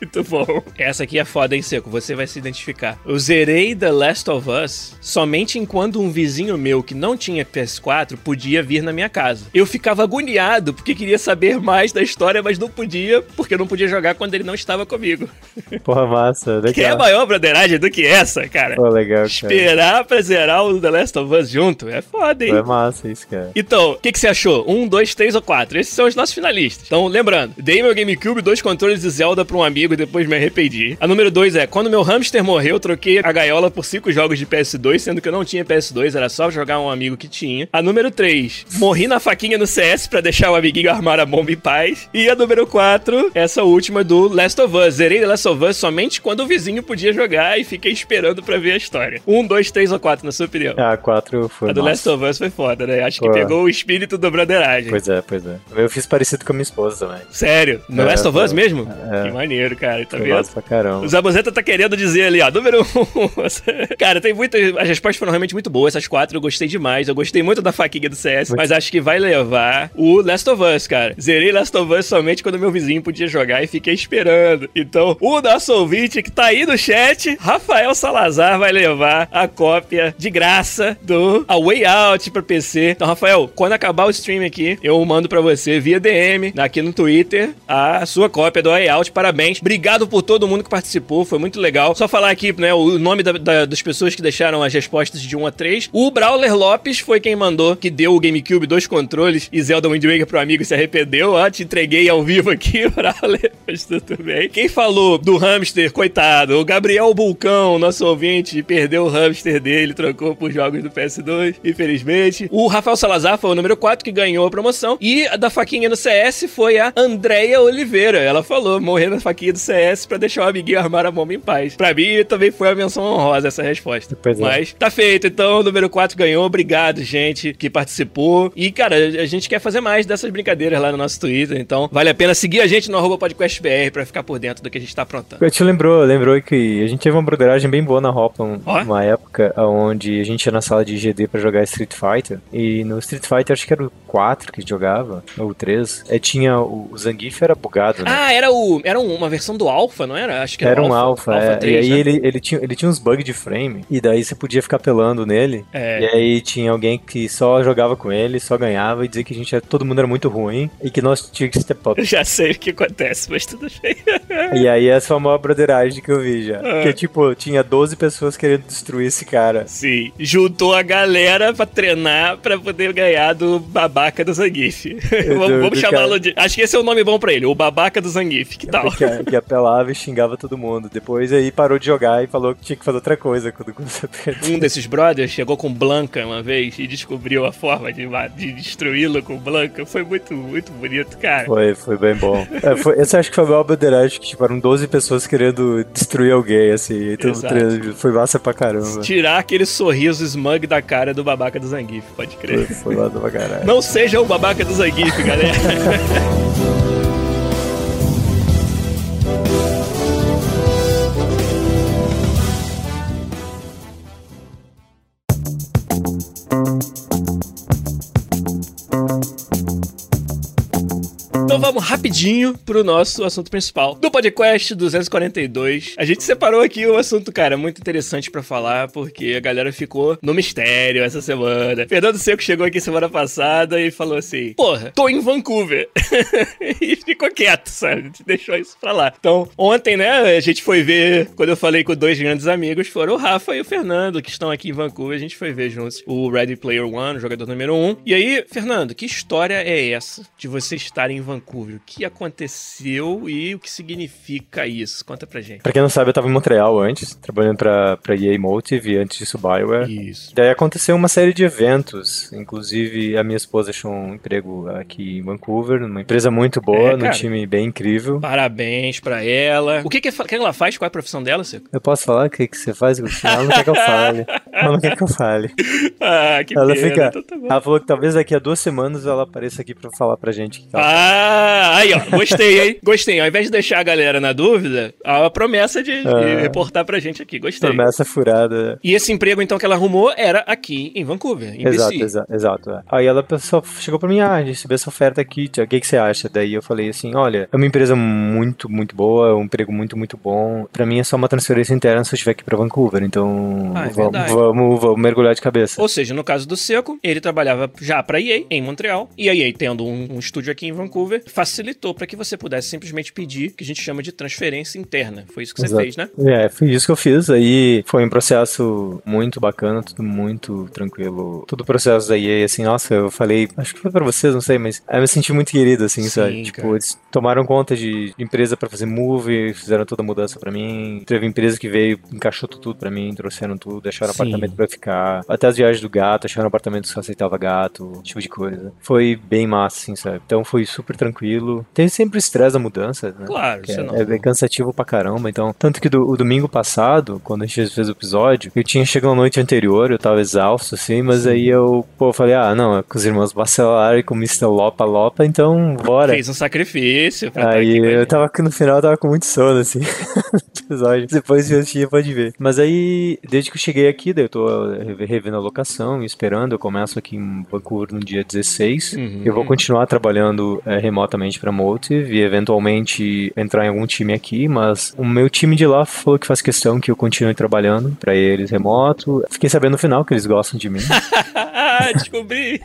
Muito bom. Essa aqui é foda, hein, Seco? Você vai se identificar. Eu zerei The Last of Us somente enquanto um vizinho meu que não tinha PS4 podia vir na minha casa. Eu ficava agoniado porque queria saber mais da história, mas não podia porque eu não podia jogar quando ele não estava comigo. Porra, massa. Legal. Que é maior broderagem do que essa, cara? Pô, legal, cara. Esperar pra zerar o The Last of Us junto é foda, hein? Pô, é massa isso, cara. Então, o que, que você achou? Um, dois, três ou quatro? Esses são os nossos finalistas. Então, lembrando, dei meu GameCube, dois controles de Zelda pra um amigo e depois me arrependi. A número dois é, quando meu hamster morreu, troquei a gaiola por cinco jogos de PS2, sendo que eu não tinha PS2, era só jogar um amigo que tinha. A número três, morri na faquinha no CS pra deixar o amiguinho armar a bomba em paz. E a número quatro, essa última do Last of Us. Zerei The Last of Us somente quando o vizinho podia jogar e fiquei esperando pra ver a história. Um, dois, três ou quatro, na sua opinião? Ah, quatro foi A do massa. Last of Us foi foda, né? Acho que Pô. pegou o espírito da broderagem. Pois é, pois é. Eu fiz parecido com a minha esposa também. Sério? No É, Last of Us foi. mesmo? É. Que maneiro, cara. Tá vendo? pra caramba. O Zabuzeta tá querendo dizer ali, ó, número um. <laughs> cara, tem muitas. As respostas foram realmente muito boas. Essas quatro eu gostei demais. Eu gostei muito da faquinha do CS, mas acho que vai levar o Last of Us, cara. Zerei Last of Us somente quando meu vizinho podia jogar e fiquei esperando. Então, o nosso ouvinte que tá aí no chat, Rafael Salazar, vai levar a cópia de graça do A Way Out pra PC. Então, Rafael, quando acabar o stream aqui, eu mando pra você via DM aqui no Twitter a sua cópia do A Way Out. Parabéns. Obrigado por todo mundo que participou, foi muito legal. Só falar aqui, né, o nome da, da, das pessoas que deixaram as respostas de 1 a 3. O Brawler Lopes foi quem mandou, que deu o GameCube dois controles e Zelda Wind Waker pro amigo se arrependeu. Ó, te entreguei ao vivo aqui, <laughs> Brawler, mas tudo bem. Quem falou do hamster, coitado, o Gabriel Bulcão, nosso ouvinte, perdeu o hamster dele, trocou por jogos do PS2, infelizmente. O Rafael Salazar foi o número 4 que ganhou a promoção. E a da faquinha no CS foi a Andréia Oliveira. Ela falou, morrer na faquinha do CS pra deixar o amiguinho armar a bomba em paz. Pra mim, também foi a menção honrosa essa resposta. Pois é. Mas tá feito, então o número 4 ganhou. Obrigado, gente, que participou. E, cara, a gente quer fazer mais dessas brincadeiras lá no nosso Twitter. Então, vale a pena seguir a gente no arroba podcastbr pra ficar por dentro do que a gente tá aprontando. Te lembrou, lembrou que a gente teve uma broderagem bem boa na Hoplon, Ó. uma época onde a gente ia na sala de GD pra jogar Street Fighter. E no Street Fighter, acho que era o 4 que jogava, ou o 3, é, tinha o, o Zangief era bugado, né? Ah, era o. Era uma versão do Alpha, não era? Acho que era, Era um Alpha, alpha, é. 3, e aí né? ele, ele, tinha, ele tinha uns bugs de frame, e daí você podia ficar pelando nele. É. E aí tinha alguém que só jogava com ele, só ganhava, e dizia que a gente era, todo mundo era muito ruim, e que nós tínhamos que step up. Eu <laughs> já sei o que acontece, mas tudo bem. <laughs> e aí essa foi a maior broderagem que eu vi já. Ah. Que tipo, tinha 12 pessoas querendo destruir esse cara. Sim, juntou a galera pra treinar pra poder ganhar do babaca do Zangief. <laughs> vamos vamos chamá-lo de. Acho que esse é o nome bom pra ele, o babaca do Zangief. Que tal? Que, que apelava e xingava todo mundo. Depois aí parou de jogar e falou que tinha que fazer outra coisa quando começou a. Um desses brothers chegou com Blanca uma vez e descobriu a forma de, de destruí-lo com Blanca. Foi muito, muito bonito, cara. Foi, foi bem bom. É, foi, esse acho que foi o maior broderagem, que tipo, eram 12 pessoas querendo destruir alguém, assim. Então, foi massa pra caramba. Tirar aquele sorriso smug da cara do babaca do Zangief, pode Foi, crer. foi massa pra caralho. Não seja o babaca do Zangief, galera. <laughs> vamos rapidinho pro nosso assunto principal do podcast 242. A gente separou aqui um assunto, cara, muito interessante pra falar, porque a galera ficou no mistério essa semana. Fernando Seco chegou aqui semana passada e falou assim: Porra, tô em Vancouver. <laughs> e ficou quieto, sabe? Deixou isso pra lá. Então, ontem, né, a gente foi ver, quando eu falei com dois grandes amigos, foram o Rafa e o Fernando, que estão aqui em Vancouver. A gente foi ver juntos o Ready Player One, o jogador número um. E aí, Fernando, que história é essa de você estar em Vancouver? O que aconteceu e o que significa isso? Conta pra gente. Pra quem não sabe, eu tava em Montreal antes, trabalhando pra, pra EA Motive e antes disso Bioware. Isso. Daí aconteceu uma série de eventos, inclusive a minha esposa achou um emprego aqui em Vancouver, numa empresa muito boa, É, num time bem incrível. Parabéns pra ela. O que, que, ela faz? Qual é a profissão dela, Seco? Eu posso falar o que, que você faz? Ela não quer que eu fale. Ela não quer que eu fale. <laughs> Ah, que Ela pena. fica. Então tá bom. Ela falou que talvez daqui a duas semanas ela apareça aqui pra falar pra gente. Que ela... Ah, aí ó, gostei, hein? <laughs> Gostei. Ao invés de deixar a galera na dúvida, a promessa de, de É. reportar pra gente aqui. Gostei. Promessa furada. E esse emprego, então, que ela arrumou era aqui em Vancouver, em Exato, BC. exato, exato. é. Aí ela pessoal chegou pra mim, ah, recebeu essa oferta aqui, tia, o que, que você acha? Daí eu falei assim, olha, é uma empresa muito, muito boa, é um emprego muito, muito bom. Pra mim é só uma transferência interna se eu estiver aqui pra Vancouver, então Ah, é vamos, vamos, vamos mergulhar de cabeça. Ou seja, no caso do Seco, ele trabalhava já pra EA em Montreal, e a EA tendo um, um estúdio aqui em Vancouver, facilitou pra que você pudesse simplesmente pedir, que a gente chama de transferência interna. Foi isso que você Exato. fez, né? É, foi isso que eu fiz. Aí foi um processo muito bacana, tudo muito tranquilo. Todo o processo da EA, assim, nossa, eu falei, acho que foi pra vocês, não sei, mas eu me senti muito querido, assim, Sim, sabe? Tipo, cara. eles tomaram conta de empresa pra fazer move, fizeram toda a mudança pra mim. Teve empresa que veio, encaixou tudo pra mim, trouxeram tudo, deixaram Sim. apartamento pra eu ficar. Até as viagens do gato, acharam apartamento que só aceitava gato, tipo de coisa. Foi bem massa, assim, sabe? Então foi super tranquilo. Tem sempre estresse da mudança, né? Claro, Que é, não. é bem cansativo pra caramba. Então, tanto que do, o domingo passado, quando a gente fez o episódio, eu tinha chegado na noite anterior, eu tava exausto, assim, mas aí eu, pô, falei, ah, não, é com os irmãos Bacelar e com o Mr. Lopa Lopa, então bora. Fez um sacrifício pra estar Aí a eu tava aqui no final, eu tava com muito sono, assim, <laughs> episódio. Depois eu assistir, pode ver. Mas aí, desde que eu cheguei aqui, daí eu tô re- revendo a locação esperando. Eu começo aqui em Vancouver no dia 16. Uhum. Eu vou continuar trabalhando é, remotamente para Motive e eventualmente entrar em algum time aqui, mas o meu time de lá falou que faz questão que eu continue trabalhando para eles remoto. Fiquei sabendo no final que eles gostam de mim. <laughs> <laughs> Descobri.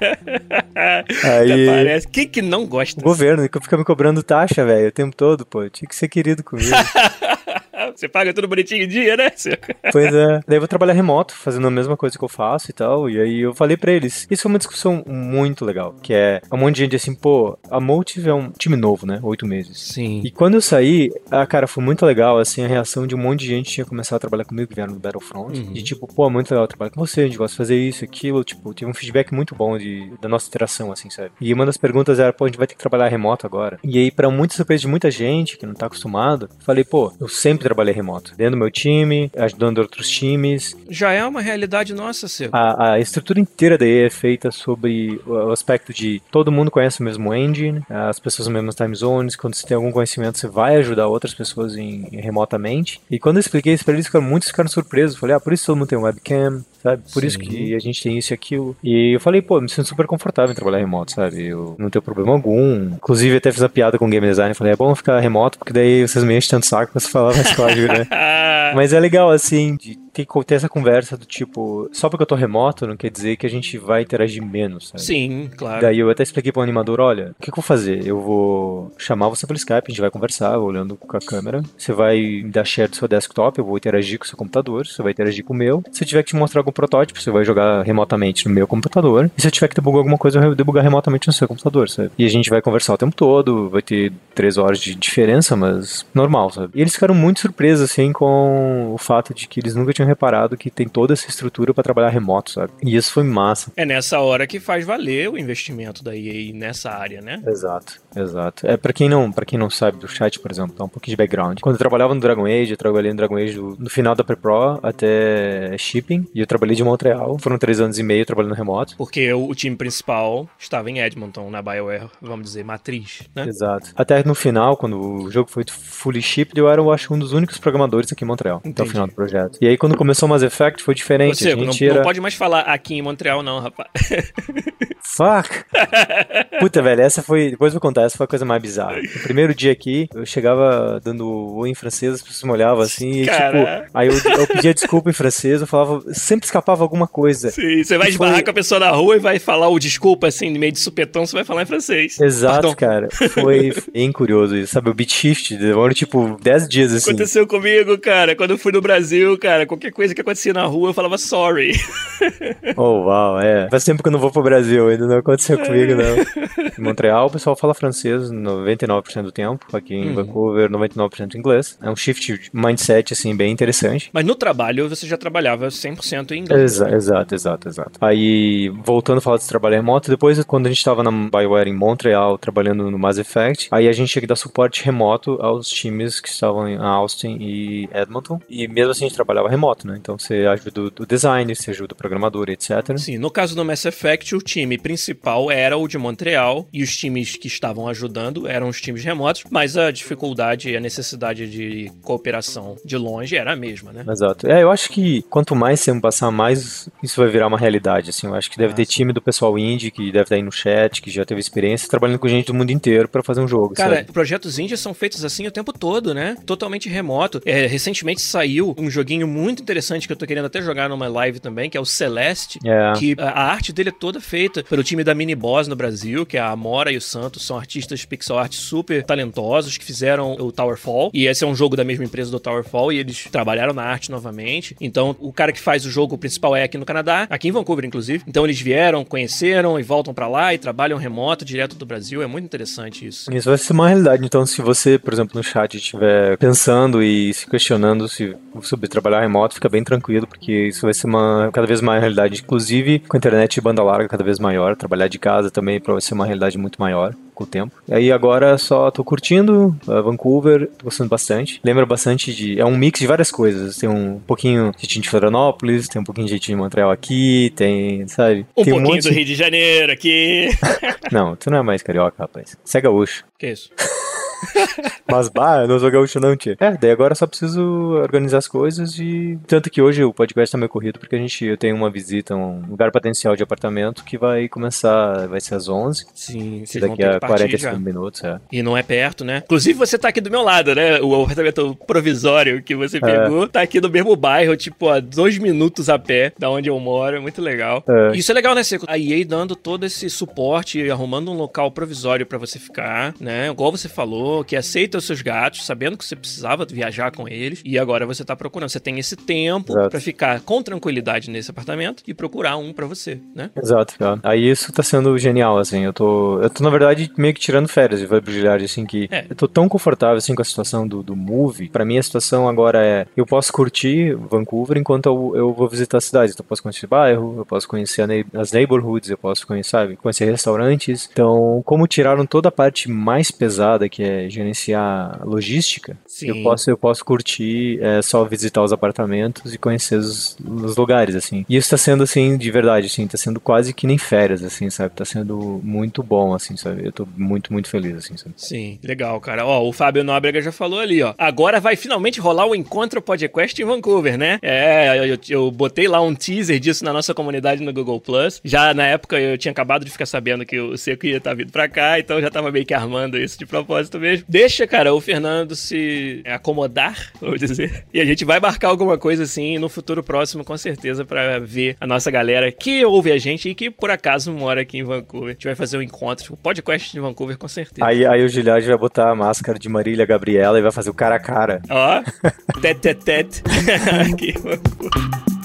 Aí, Parece. Quem que não gosta? o governo que fica me cobrando taxa, velho, o tempo todo, pô. Tinha que ser querido comigo. <laughs> Você paga tudo bonitinho em dia, né? <laughs> Pois é. Daí eu vou trabalhar remoto, fazendo a mesma coisa que eu faço e tal. E aí eu falei pra eles. Isso foi uma discussão muito legal. Que é um monte de gente assim, pô, a Motive é um time novo, né? Oito meses. Sim. E quando eu saí, ah, cara, foi muito legal, assim, a reação de um monte de gente que tinha começado a trabalhar comigo, que vieram do Battlefront. Uhum. De tipo, pô, muito legal trabalhar com você, a gente gosta de fazer isso, aquilo. Tipo, tive um feedback muito bom de, da nossa interação, assim, sabe? E uma das perguntas era, pô, a gente vai ter que trabalhar remoto agora. E aí, pra muita surpresa de muita gente que não tá acostumado, falei, pô, eu sempre trabalhei remoto. Dentro do meu time, ajudando outros times. Já é uma realidade nossa, Seco. A, a estrutura inteira da EA é feita sobre o aspecto de todo mundo conhece o mesmo engine, as pessoas nas mesmas time zones, quando você tem algum conhecimento, você vai ajudar outras pessoas em, em remotamente. E quando eu expliquei isso pra eles, ficaram, muitos ficaram surpresos. Falei, ah, por isso todo mundo tem um webcam, sabe? Por isso Sim. que a gente tem isso e aquilo. E eu falei, pô, me sinto super confortável em trabalhar remoto, sabe? Eu não tenho problema algum. Inclusive, até fiz a piada com o game design. Falei, é bom ficar remoto, porque daí vocês me enchem tanto saco pra você falar mais código, né? <laughs> Mas é legal, assim, de ter, ter essa conversa do tipo, só porque eu tô remoto não quer dizer que a gente vai interagir menos, sabe? Sim, claro. Daí eu até expliquei pro animador, olha, o que, que eu vou fazer? Eu vou chamar você pelo Skype, a gente vai conversar, olhando com a câmera. Você vai me dar share do seu desktop, eu vou interagir com o seu computador, você vai interagir com o meu. Se eu tiver que te mostrar algum protótipo, você vai jogar remotamente no meu computador. E se eu tiver que debugar alguma coisa, eu vou debugar remotamente no seu computador, sabe? E a gente vai conversar o tempo todo, vai ter três horas de diferença, mas normal, sabe? E eles ficaram muito surpresos, assim, com o fato de que eles nunca tinham reparado que tem toda essa estrutura pra trabalhar remoto, sabe? E isso foi massa. É nessa hora que faz valer o investimento da EA nessa área, né? Exato, exato. É para quem não, para quem não sabe do chat, por exemplo, dá um pouquinho de background. Quando eu trabalhava no Dragon Age, eu trabalhei no Dragon Age do, no final da Pre-Pro até shipping, e eu trabalhei de Montreal. Foram três anos e meio trabalhando remoto. Porque o, o time principal estava em Edmonton, na BioWare, vamos dizer, matriz, né? Exato. Até no final, quando o jogo foi fully shipped, eu era, eu acho, um dos únicos programadores aqui em Montreal, até o Entendi. final do projeto. E aí, quando começou o Mass Effect, foi diferente. Você não, gente não era... pode mais falar aqui em Montreal, não, rapaz. Fuck! Puta, velho, essa foi. Depois eu vou contar, essa foi a coisa mais bizarra. No primeiro dia aqui, eu chegava dando oi em francês, as pessoas me olhavam assim, e tipo. Aí eu, eu pedia desculpa em francês, eu falava. Sempre escapava alguma coisa. Sim, você vai E esbarrar foi- com a pessoa na rua e vai falar o desculpa, assim, no meio de supetão, você vai falar em francês. Exato, Pardon. cara. Foi bem curioso isso, sabe? O beat shift demorou tipo 10 dias assim. Aconteceu comigo, cara, quando eu fui no Brasil, cara, qualquer coisa que acontecia na rua, eu falava sorry. <laughs> Oh, uau, é. Faz tempo que eu não vou pro Brasil, ainda não aconteceu comigo, não. Em Montreal, o pessoal fala francês 99% do tempo. Aqui em Uhum. Vancouver, 99% inglês. É um shift de mindset, assim, bem interessante. Mas no trabalho você já trabalhava 100% em inglês. Exa- exato, exato, exato. Aí, voltando a falar desse trabalho remoto, depois, quando a gente tava na BioWare em Montreal, trabalhando no Mass Effect, aí a gente tinha que dar suporte remoto aos times que estavam em Austin e Edmonton. E mesmo assim, a gente trabalhava remoto, né? Então, você ajuda o- o design, você ajuda o programador, etc. Sim, no caso do Mass Effect, o time principal era o de Montreal e os times que estavam ajudando eram os times remotos, mas a dificuldade e a necessidade de cooperação de longe era a mesma, né? Exato. É, eu acho que quanto mais tempo passar, mais isso vai virar uma realidade, assim. Eu acho que deve Ah, ter sim. time do pessoal indie que deve estar aí no chat, que já teve experiência trabalhando com gente do mundo inteiro pra fazer um jogo, Cara, sabe? projetos indies são feitos assim o tempo todo, né? Totalmente remoto. É, recentemente saiu um joguinho muito interessante que eu tô querendo até jogar numa live também, que é o Celeste. É. Que a arte dele é toda feita pelo time da Mini Boss no Brasil, que é a Amora e o Santos, são artistas pixel art super talentosos que fizeram o Towerfall. E esse é um jogo da mesma empresa do Towerfall e eles trabalharam na arte novamente. Então, o cara que faz o jogo principal é aqui no Canadá, aqui em Vancouver, inclusive. Então, eles vieram, conheceram e voltam pra lá e trabalham remoto direto do Brasil. É muito interessante isso. Isso vai ser uma realidade. Então, se você, por exemplo, no chat estiver pensando e se questionando se sobre trabalhar remoto, fica bem tranquilo, porque isso vai ser uma cada vez mais realidade. Inclusive, com a internet de banda larga cada vez maior, trabalhar de casa também vai ser uma realidade muito maior com o tempo. E aí agora só tô curtindo uh, Vancouver, tô gostando bastante. Lembra bastante de. É um mix de várias coisas. Tem um pouquinho de gente de Florianópolis, tem um pouquinho de gente de Montreal aqui, tem, sabe? Um tem pouquinho do Rio de Janeiro aqui. <laughs> Não, tu não é mais carioca, rapaz. Você é gaúcho. que isso? <laughs> <laughs> Mas, bah, não sou gaúcho não, tia. É, daí agora só preciso organizar as coisas e... Tanto que hoje o podcast tá meio corrido porque a gente, eu tenho uma visita, um lugar potencial de apartamento que vai começar, vai ser às 11. Sim, vocês daqui a 45 minutos, é. E não é perto, né? Inclusive você tá aqui do meu lado, né? O apartamento provisório que você é. pegou tá aqui no mesmo bairro, tipo, a dois minutos a pé da onde eu moro. É muito legal. É. Isso é legal, né, Seco? A EA dando todo esse suporte e arrumando um local provisório para você ficar, né? Igual você falou, que aceita os seus gatos, sabendo que você precisava viajar com eles. E agora você tá procurando. Você tem esse tempo para ficar com tranquilidade nesse apartamento e procurar um para você, né? Exato, cara. Aí isso tá sendo genial, assim. Eu tô, eu tô na verdade, meio que tirando férias e vai brilhar, assim, que é. eu tô tão confortável, assim, com a situação do, do movie. Pra mim, a situação agora é, eu posso curtir Vancouver enquanto eu, eu vou visitar a cidade. Então, eu posso conhecer bairro, eu posso conhecer as neighborhoods, eu posso conhecer, sabe, conhecer restaurantes. Então, como tiraram toda a parte mais pesada, que é gerenciar logística, Sim. eu posso, eu posso curtir é, só visitar os apartamentos e conhecer os, os lugares, assim. E isso tá sendo, assim, de verdade, assim, tá sendo quase que nem férias, assim, sabe? Tá sendo muito bom, assim, sabe? Eu tô muito, muito feliz, assim, sabe? Sim, legal, cara. Ó, o Fábio Nóbrega já falou ali, ó. Agora vai finalmente rolar o Encontro Podcast em Vancouver, né? É, eu, eu botei lá um teaser disso na nossa comunidade no Google Plus. Já na época eu tinha acabado de ficar sabendo que o Seco ia estar tá vindo pra cá, então já tava meio que armando isso de propósito mesmo. Deixa, cara, o Fernando se acomodar, <laughs> vou dizer. E a gente vai marcar alguma coisa assim no futuro próximo, com certeza, para ver a nossa galera que ouve a gente e que por acaso mora aqui em Vancouver. A gente vai fazer um encontro, o um podcast de Vancouver, com certeza. Aí, aí o Gilhard vai botar a máscara de Marília Gabriela e vai fazer o cara a cara. Ó, <laughs> tete, tete. <laughs> aqui em Vancouver.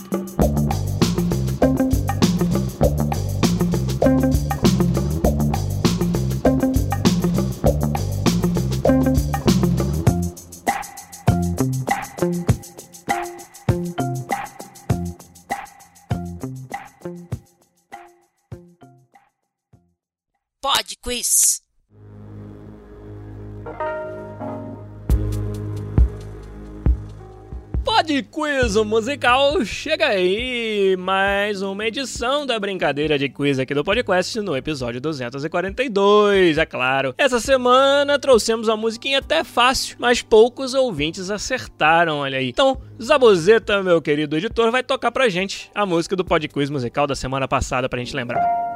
Pod Quiz musical chega aí, mais uma edição da brincadeira de quiz aqui do podcast no episódio 242, é claro. Essa semana trouxemos uma musiquinha até fácil, mas poucos ouvintes acertaram, olha aí. Então, Zabozeta, meu querido editor, vai tocar pra gente a música do Pod Quiz musical da semana passada pra gente lembrar.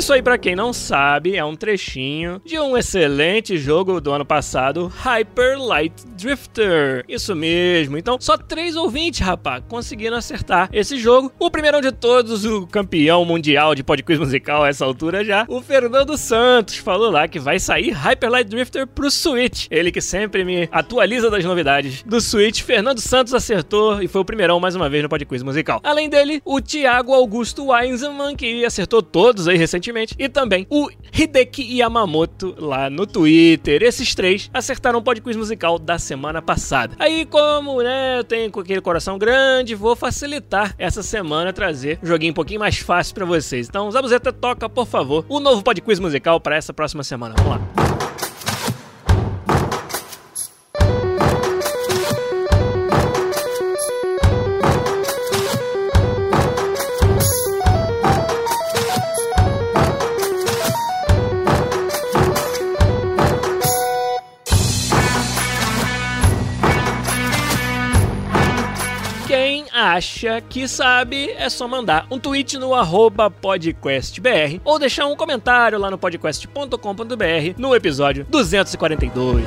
Isso aí, para quem não sabe, é um trechinho de um excelente jogo do ano passado, Hyper Light Drifter. Isso mesmo. Então, só três ouvintes, rapaz, conseguiram acertar esse jogo. O primeiro de todos, o campeão mundial de podcast musical a essa altura já, o Fernando Santos, falou lá que vai sair Hyper Light Drifter pro Switch. Ele que sempre me atualiza das novidades do Switch. Fernando Santos acertou e foi o primeirão mais uma vez no podcast musical. Além dele, o Thiago Augusto Weinzemann, que acertou todos aí recentemente recentemente, e também o Hideki Yamamoto lá no Twitter. Esses três acertaram o podcast musical da semana passada. Aí, como né, eu tenho aquele coração grande, vou facilitar essa semana trazer um joguinho um pouquinho mais fácil para vocês. Então, Zabuzeta, toca, por favor, o novo podcast musical para essa próxima semana. Vamos lá. Acha que sabe, é só mandar um tweet no podcastbr ou deixar um comentário lá no podcast.com.br no episódio 242.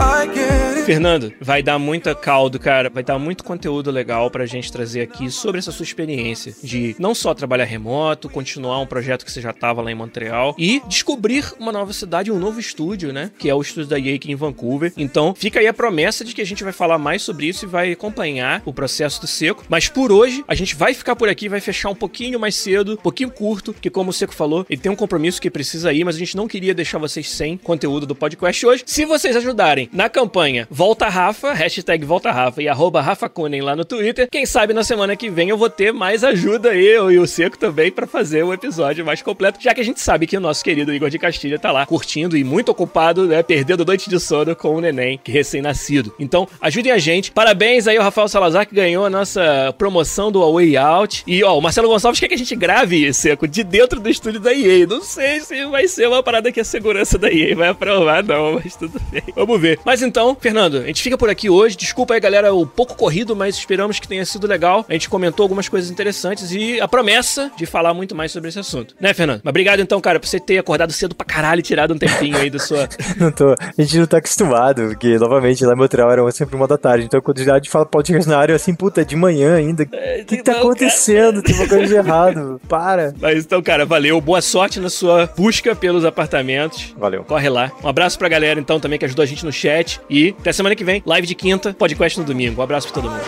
I. Fernando, vai dar muita caldo, cara. Vai dar muito conteúdo legal pra gente trazer aqui sobre essa sua experiência de não só trabalhar remoto, continuar um projeto que você já tava lá em Montreal e descobrir uma nova cidade, um novo estúdio, né? Que é o estúdio da aqui em Vancouver. Então, fica aí a promessa de que a gente vai falar mais sobre isso e vai acompanhar o processo do seco. Mas por hoje, a gente vai ficar por aqui, vai fechar um pouquinho mais cedo, um pouquinho curto, que como o Seco falou, ele tem um compromisso que precisa ir, mas a gente não queria deixar vocês sem conteúdo do podcast hoje. Se vocês ajudarem na campanha Volta Rafa, hashtag Volta Rafa e arroba Rafa Kunen lá no Twitter, quem sabe na semana que vem eu vou ter mais ajuda, eu e o Seco também, para fazer o episódio mais completo, já que a gente sabe que o nosso querido Igor de Castilha tá lá curtindo e muito ocupado, né, perdendo noite de sono com o neném, que é recém-nascido. Então, ajudem a gente. Parabéns aí ao Rafael Salazar, que ganhou a nossa promoção do Way Out. E, ó, o Marcelo Gonçalves quer que a gente grave, Seco, de dentro do estúdio da EA. Não sei se vai ser uma parada que a segurança da EA vai aprovar, não, mas tudo bem. Vamos ver. Mas então, Fernando, a gente fica por aqui hoje. Desculpa aí, galera, o pouco corrido, mas esperamos que tenha sido legal. A gente comentou algumas coisas interessantes e a promessa de falar muito mais sobre esse assunto. Né, Fernando? Mas obrigado então, cara, por você ter acordado cedo pra caralho e tirado um tempinho aí da sua. <laughs> não tô. A gente não tá acostumado, porque, novamente, lá em Montreal era sempre uma da tarde. Então, quando a gente fala podcast na área, assim, puta, é de manhã ainda. O é, que, que tá acontecendo? Cara. Tem uma coisa de errado. <laughs> Para. Mas então, cara, valeu. Boa sorte na sua busca pelos apartamentos. Valeu. Corre lá. Um abraço pra galera, então, também que ajudou a gente no chat. E até semana que vem, live de quinta, podcast no domingo. Um abraço pra todo mundo.